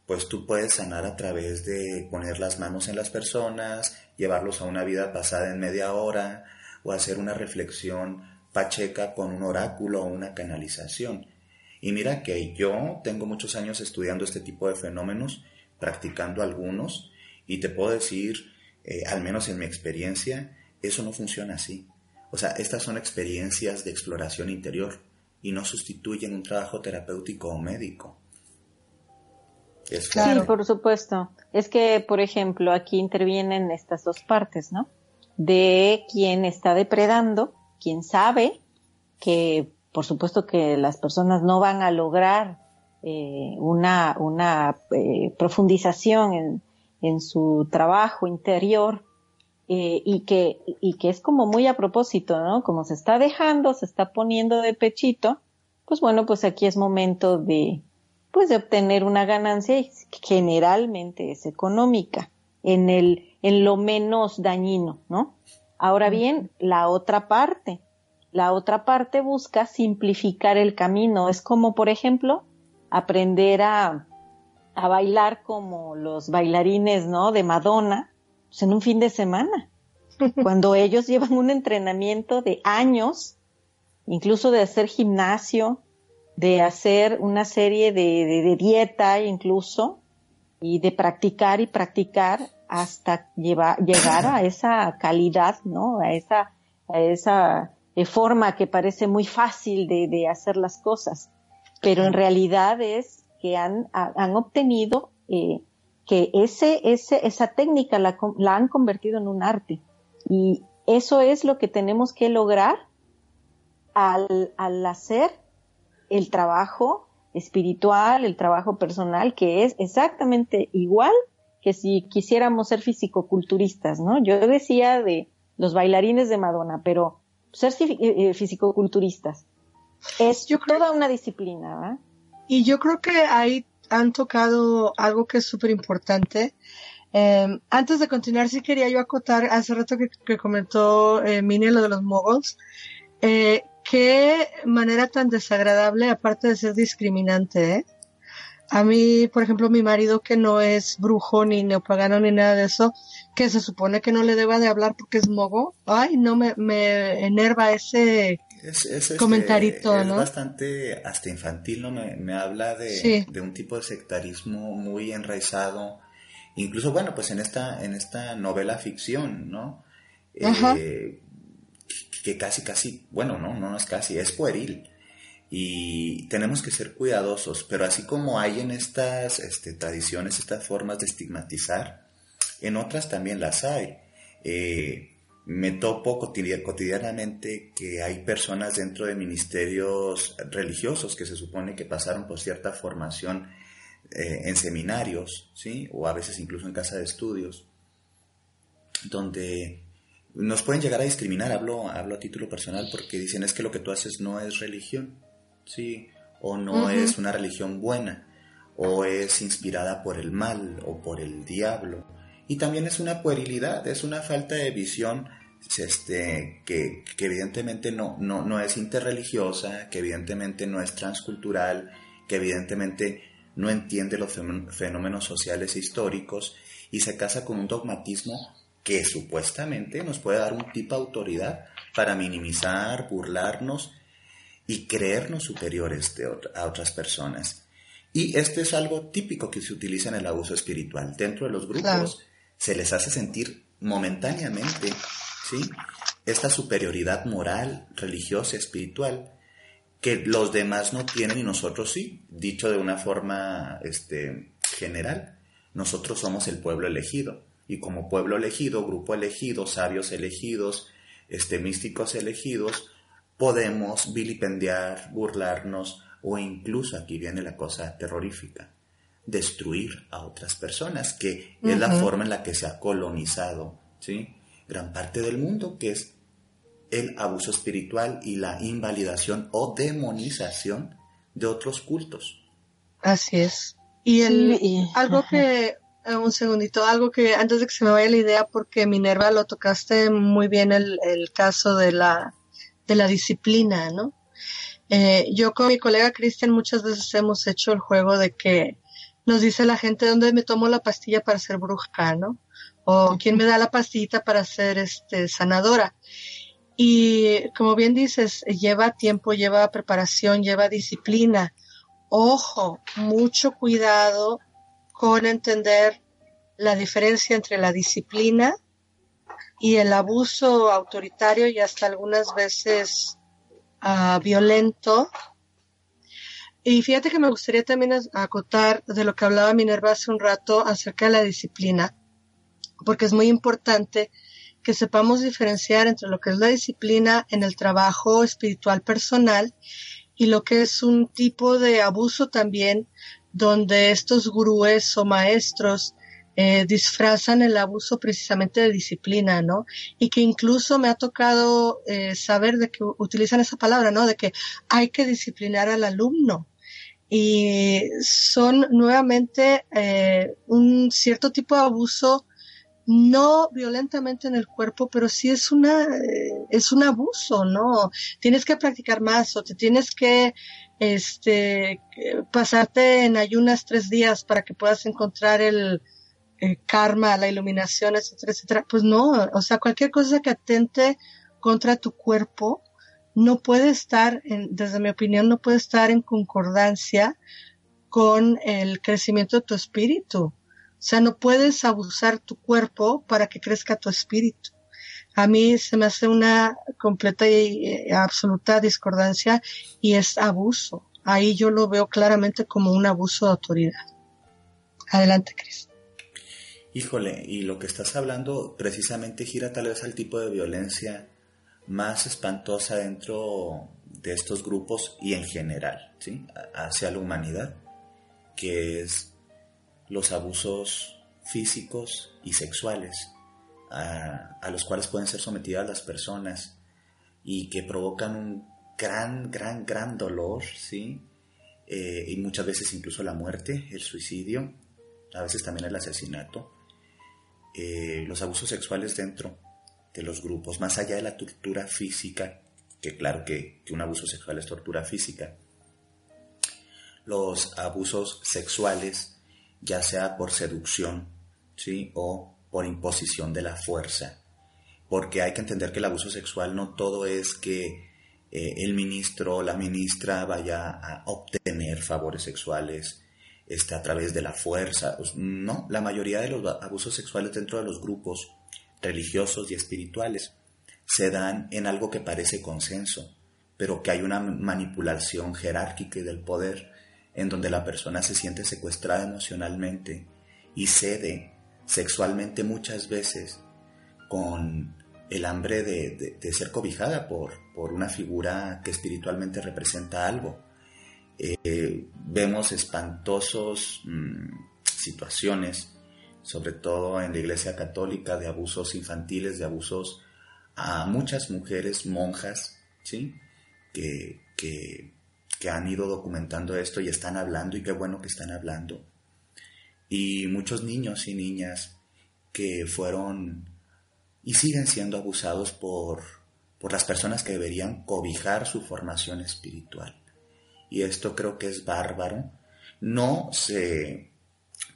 pues tú puedes sanar a través de poner las manos en las personas, llevarlos a una vida pasada en media hora o hacer una reflexión pacheca con un oráculo o una canalización. Y mira que yo tengo muchos años estudiando este tipo de fenómenos, practicando algunos, y te puedo decir eh, al menos en mi experiencia, eso no funciona así. O sea, estas son experiencias de exploración interior y no sustituyen un trabajo terapéutico o médico. Sí, por supuesto. Es que, por ejemplo, aquí intervienen estas dos partes, ¿no? De quien está depredando, quien sabe que, por supuesto, que las personas no van a lograr eh, una, una eh, profundización en, en su trabajo interior eh, y, que, y que es como muy a propósito, ¿no? Como se está dejando, se está poniendo de pechito, pues bueno, pues aquí es momento de, pues de obtener una ganancia y generalmente es económica, en el, en lo menos dañino, ¿no? Ahora bien, la otra parte, la otra parte busca simplificar el camino. Es como, por ejemplo, aprender a, a bailar como los bailarines, ¿no? De Madonna, pues en un fin de semana, cuando ellos llevan un entrenamiento de años, incluso de hacer gimnasio, de hacer una serie de, dieta incluso, y de practicar y practicar hasta llevar, llegar a esa calidad, ¿no? A esa, a esa eh, forma que parece muy fácil de, de hacer las cosas. Pero en realidad es que han, han obtenido eh, que ese, ese, esa técnica la, la han convertido en un arte. Y eso es lo que tenemos que lograr al, al hacer el trabajo espiritual, el trabajo personal, que es exactamente igual que si quisiéramos ser fisicoculturistas, ¿no? Yo decía de los bailarines de Madonna, pero ser eh, eh, fisicoculturistas es toda una disciplina, ¿verdad? Y yo creo que hay han tocado algo que es súper importante. Em, antes de continuar, sí quería yo acotar, hace rato que, comentó eh, Mine lo de los moguls, eh, qué manera tan desagradable, aparte de ser discriminante, ¿eh? A mí, por ejemplo, mi marido que no es brujo ni neopagano ni nada de eso, que se supone que no le deba de hablar porque es mogo, ay, no me, me enerva ese, es, este, comentarito, es bastante hasta infantil, ¿no? Me, habla de, un tipo de sectarismo muy enraizado, incluso, bueno, pues en esta, en esta novela ficción, ¿no? Eh, que, casi, casi, bueno, no, no es casi, es pueril. Y tenemos que ser cuidadosos, pero así como hay en estas este, tradiciones, estas formas de estigmatizar, en otras también las hay. Eh, me topo cotidianamente que hay personas dentro de ministerios religiosos que se supone que pasaron por cierta formación eh, en seminarios, ¿sí? O a veces incluso en casa de estudios, donde nos pueden llegar a discriminar, hablo, hablo a título personal, porque dicen es que lo que tú haces no es religión, ¿sí? O no es una religión buena, o es inspirada por el mal o por el diablo y también es una puerilidad, es una falta de visión este, que, evidentemente no, no, no es interreligiosa, que evidentemente no es transcultural, que evidentemente no entiende los fenómenos sociales e históricos y se casa con un dogmatismo que supuestamente nos puede dar un tipo de autoridad para minimizar, burlarnos y creernos superiores a otras personas. Y esto es algo típico que se utiliza en el abuso espiritual. Dentro de los grupos se les hace sentir momentáneamente, ¿sí? Esta superioridad moral, religiosa, espiritual, que los demás no tienen y nosotros sí. Dicho de una forma este, general, nosotros somos el pueblo elegido. Y como pueblo elegido, grupo elegido, sabios elegidos, este, místicos elegidos, podemos vilipendiar, burlarnos o incluso, aquí viene la cosa terrorífica, destruir a otras personas, que es la forma en la que se ha colonizado ¿sí? gran parte del mundo, que es el abuso espiritual y la invalidación o demonización de otros cultos. Así es. Y, el, algo que, un segundito, algo que antes de que se me vaya la idea, porque Minerva lo tocaste muy bien el, el caso de la, de la disciplina, ¿no? Eh, yo con mi colega Cristian muchas veces hemos hecho el juego de que nos dice la gente dónde me tomo la pastilla para ser bruja, ¿no? O quién me da la pastillita para ser este sanadora. Y como bien dices, lleva tiempo, lleva preparación, lleva disciplina. Ojo, mucho cuidado con entender la diferencia entre la disciplina y el abuso autoritario y hasta algunas veces uh, violento. Y fíjate que me gustaría también acotar de lo que hablaba Minerva hace un rato acerca de la disciplina, porque es muy importante que sepamos diferenciar entre lo que es la disciplina en el trabajo espiritual personal y lo que es un tipo de abuso también donde estos gurúes o maestros eh, disfrazan el abuso precisamente de disciplina, ¿no? Y que incluso me ha tocado eh, saber de que utilizan esa palabra, ¿no? De que hay que disciplinar al alumno. Y son nuevamente eh, un cierto tipo de abuso no violentamente en el cuerpo, pero sí es una es un abuso, ¿no? Tienes que practicar más o te tienes que este pasarte en ayunas tres días para que puedas encontrar el eh, karma, la iluminación, etcétera, etcétera. Pues no, o sea, cualquier cosa que atente contra tu cuerpo no puede estar, en, desde mi opinión, no puede estar en concordancia con el crecimiento de tu espíritu. O sea, no puedes abusar tu cuerpo para que crezca tu espíritu. A mí se me hace una completa y eh, absoluta discordancia y es abuso. Ahí yo lo veo claramente como un abuso de autoridad. Adelante, Cris. Híjole, y lo que estás hablando precisamente gira tal vez al tipo de violencia más espantosa dentro de estos grupos y en general, ¿sí? hacia la humanidad, que es los abusos físicos y sexuales a, los cuales pueden ser sometidas las personas y que provocan un gran, gran, gran dolor, ¿sí? Eh, y muchas veces incluso la muerte, el suicidio, a veces también el asesinato. Eh, los abusos sexuales dentro de los grupos, más allá de la tortura física, que claro que, un abuso sexual es tortura física, los abusos sexuales, ya sea por seducción, ¿sí? O por imposición de la fuerza. Porque hay que entender que el abuso sexual no todo es que eh, el ministro o la ministra vaya a obtener favores sexuales, este, a través de la fuerza. Pues, no, la mayoría de los abusos sexuales dentro de los grupos religiosos y espirituales se dan en algo que parece consenso, pero que hay una manipulación jerárquica y del poder en donde la persona se siente secuestrada emocionalmente y cede sexualmente muchas veces con el hambre de, ser cobijada por, por una figura que espiritualmente representa algo eh, vemos espantosos mm, situaciones, sobre todo en la Iglesia Católica, de abusos infantiles, de abusos a muchas mujeres monjas, ¿sí? Que, que, han ido documentando esto y están hablando, y qué bueno que están hablando. Y muchos niños y niñas que fueron y siguen siendo abusados por, por las personas que deberían cobijar su formación espiritual. Y esto creo que es bárbaro, no se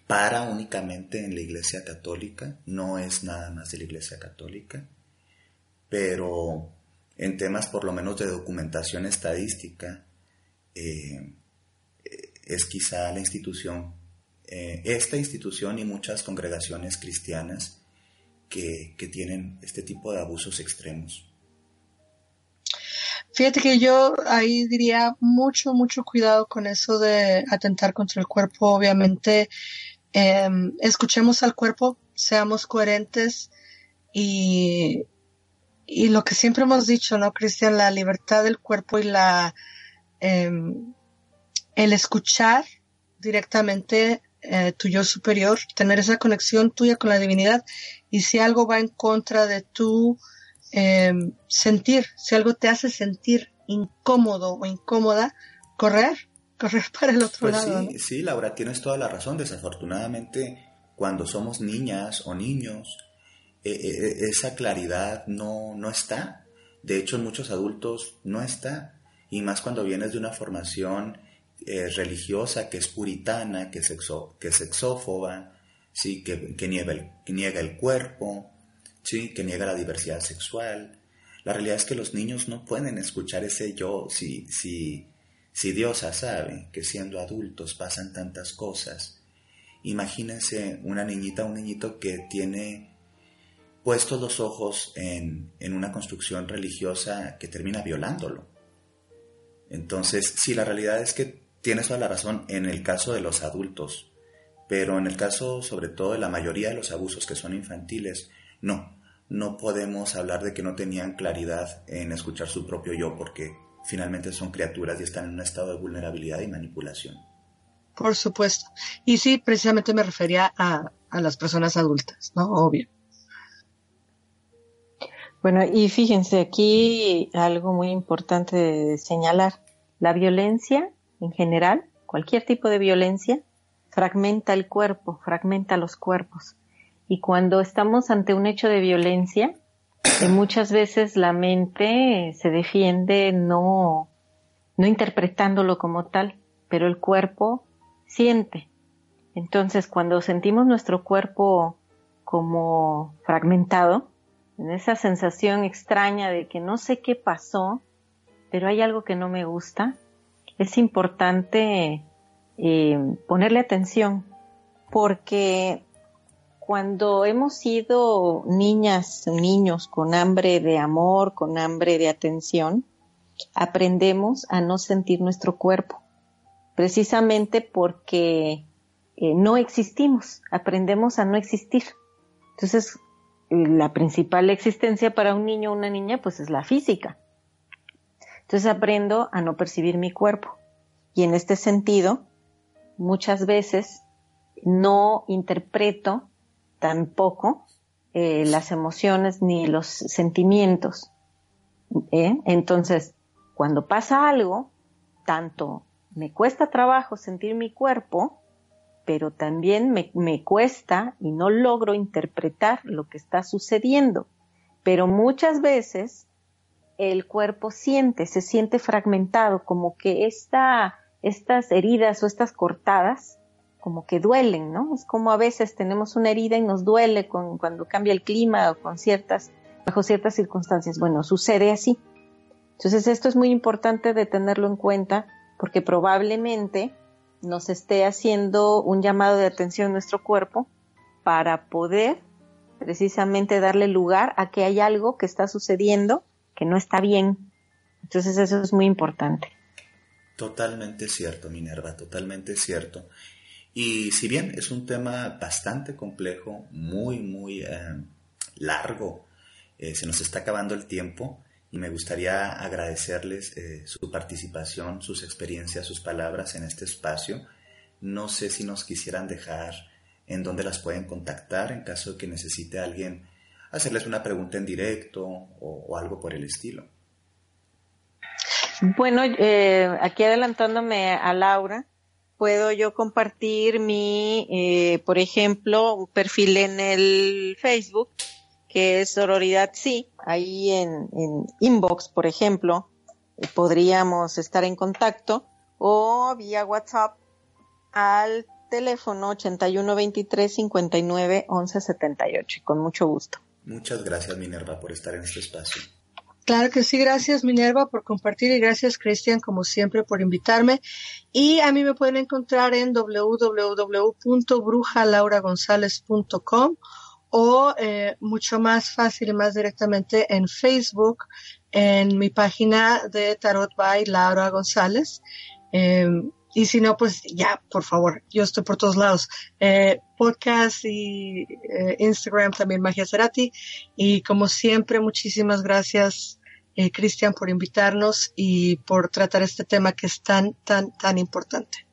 para únicamente en la Iglesia Católica, no es nada más de la Iglesia Católica, pero en temas por lo menos de documentación estadística, eh, es quizá la institución, eh, esta institución y muchas congregaciones cristianas que, que tienen este tipo de abusos extremos. Fíjate que yo ahí diría mucho, mucho cuidado con eso de atentar contra el cuerpo. Obviamente, em, escuchemos al cuerpo, seamos coherentes y, y lo que siempre hemos dicho, ¿no, Cristian? La libertad del cuerpo y la em, el escuchar directamente eh, tu yo superior, tener esa conexión tuya con la divinidad y si algo va en contra de tu em, sentir, si algo te hace sentir incómodo o incómoda, correr, correr para el otro pues lado. Sí, sí, Laura, tienes toda la razón. Desafortunadamente, cuando somos niñas o niños, e, e, e, esa claridad no, no está. De hecho, en muchos adultos no está. Y más cuando vienes de una formación eh, religiosa que es puritana, que es, que es exófoba, ¿sí? que, que, niega el, que niega el cuerpo, ¿sí? que niega la diversidad sexual. La realidad es que los niños no pueden escuchar ese yo si, si, si Diosa sabe que siendo adultos pasan tantas cosas. Imagínense una niñita, un niñito que tiene puestos los ojos en, en una construcción religiosa que termina violándolo. Entonces, sí, la realidad es que tienes toda la razón en el caso de los adultos, pero en el caso sobre todo de la mayoría de los abusos que son infantiles, no, no podemos hablar de que no tenían claridad en escuchar su propio yo porque finalmente son criaturas y están en un estado de vulnerabilidad y manipulación. Por supuesto. Y sí, precisamente me refería a, a las personas adultas, ¿no? Obvio. Bueno, y fíjense aquí algo muy importante de señalar. La violencia en general, cualquier tipo de violencia, fragmenta el cuerpo, fragmenta los cuerpos. Y cuando estamos ante un hecho de violencia, eh, muchas veces la mente se defiende no, no interpretándolo como tal, pero el cuerpo siente. Entonces, cuando sentimos nuestro cuerpo como fragmentado, en esa sensación extraña de que no sé qué pasó, pero hay algo que no me gusta, es importante eh, ponerle atención porque cuando hemos sido niñas, niños con hambre de amor, con hambre de atención, aprendemos a no sentir nuestro cuerpo, precisamente porque eh, no existimos, aprendemos a no existir. Entonces, la principal existencia para un niño o una niña, pues es la física. Entonces aprendo a no percibir mi cuerpo. Y en este sentido, muchas veces no interpreto tampoco eh, las emociones ni los sentimientos. ¿eh? Entonces, cuando pasa algo, tanto me cuesta trabajo sentir mi cuerpo, pero también me, me, cuesta y no logro interpretar lo que está sucediendo. Pero muchas veces el cuerpo siente, se siente fragmentado, como que esta, estas heridas o estas cortadas, como que duelen, ¿no? Es como a veces tenemos una herida y nos duele con, cuando cambia el clima o con ciertas, bajo ciertas circunstancias. Bueno, sucede así. Entonces esto es muy importante de tenerlo en cuenta porque probablemente nos esté haciendo un llamado de atención nuestro cuerpo para poder precisamente darle lugar a que hay algo que está sucediendo que no está bien. Entonces eso es muy importante. Totalmente cierto, Minerva, totalmente cierto. Y si bien es un tema bastante complejo, muy, muy eh, largo, eh, se nos está acabando el tiempo y me gustaría agradecerles eh, su participación, sus experiencias, sus palabras en este espacio. No sé si nos quisieran dejar en dónde las pueden contactar en caso de que necesite alguien hacerles una pregunta en directo o, algo por el estilo. Bueno, eh, aquí adelantándome a Laura, puedo yo compartir mi, eh, por ejemplo, un perfil en el Facebook, que es Sororidad Sí, ahí en, en inbox, por ejemplo, podríamos estar en contacto, o vía WhatsApp al teléfono 8123 59 11 78. Con mucho gusto. Muchas gracias, Minerva, por estar en este espacio. Claro que sí, gracias Minerva por compartir y gracias Cristian como siempre por invitarme. Y a mí me pueden encontrar en www.brujalauragonzalez.com o eh, mucho más fácil y más directamente en Facebook, en mi página de Tarot by Laura González. Em, y si no, pues ya, por favor, yo estoy por todos lados. Eh, podcast y eh, Instagram también Magia Cerati. Y como siempre, muchísimas gracias, eh, Cristian, por invitarnos y por tratar este tema que es tan, tan, tan importante.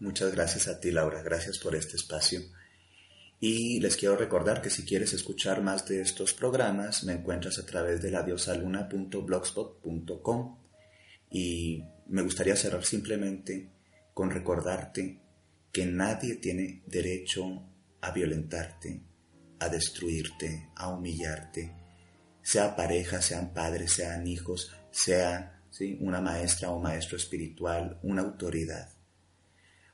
Muchas gracias a ti, Laura. Gracias por este espacio. Y les quiero recordar que si quieres escuchar más de estos programas, me encuentras a través de ladiosaluna.blogspot.com. Y me gustaría cerrar simplemente con recordarte que nadie tiene derecho a violentarte, a destruirte, a humillarte, sea pareja, sean padres, sean hijos, sea una maestra o maestro espiritual, una autoridad.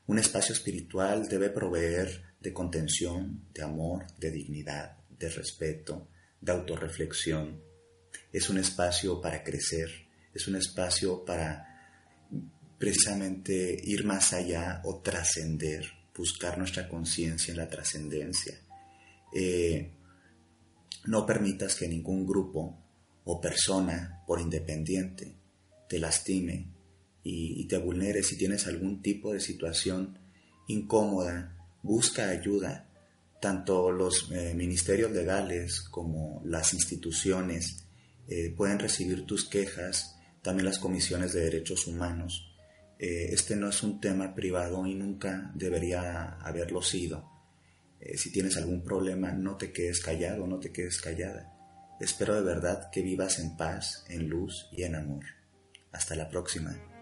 Un espacio espiritual debe proveer de contención, de amor, de dignidad, de respeto, de autorreflexión. Es un espacio para crecer, es un espacio para precisamente ir más allá o trascender, buscar nuestra conciencia en la trascendencia. Eh, no permitas que ningún grupo o persona, por independiente, te lastime y, te vulnere si tienes algún tipo de situación incómoda. Busca ayuda. Tanto los eh, ministerios legales como las instituciones eh, pueden recibir tus quejas, también las comisiones de derechos humanos eh, este no es un tema privado y nunca debería haberlo sido. Eh, si tienes algún problema, no te quedes callado, no te quedes callada. Espero de verdad que vivas en paz, en luz y en amor. Hasta la próxima.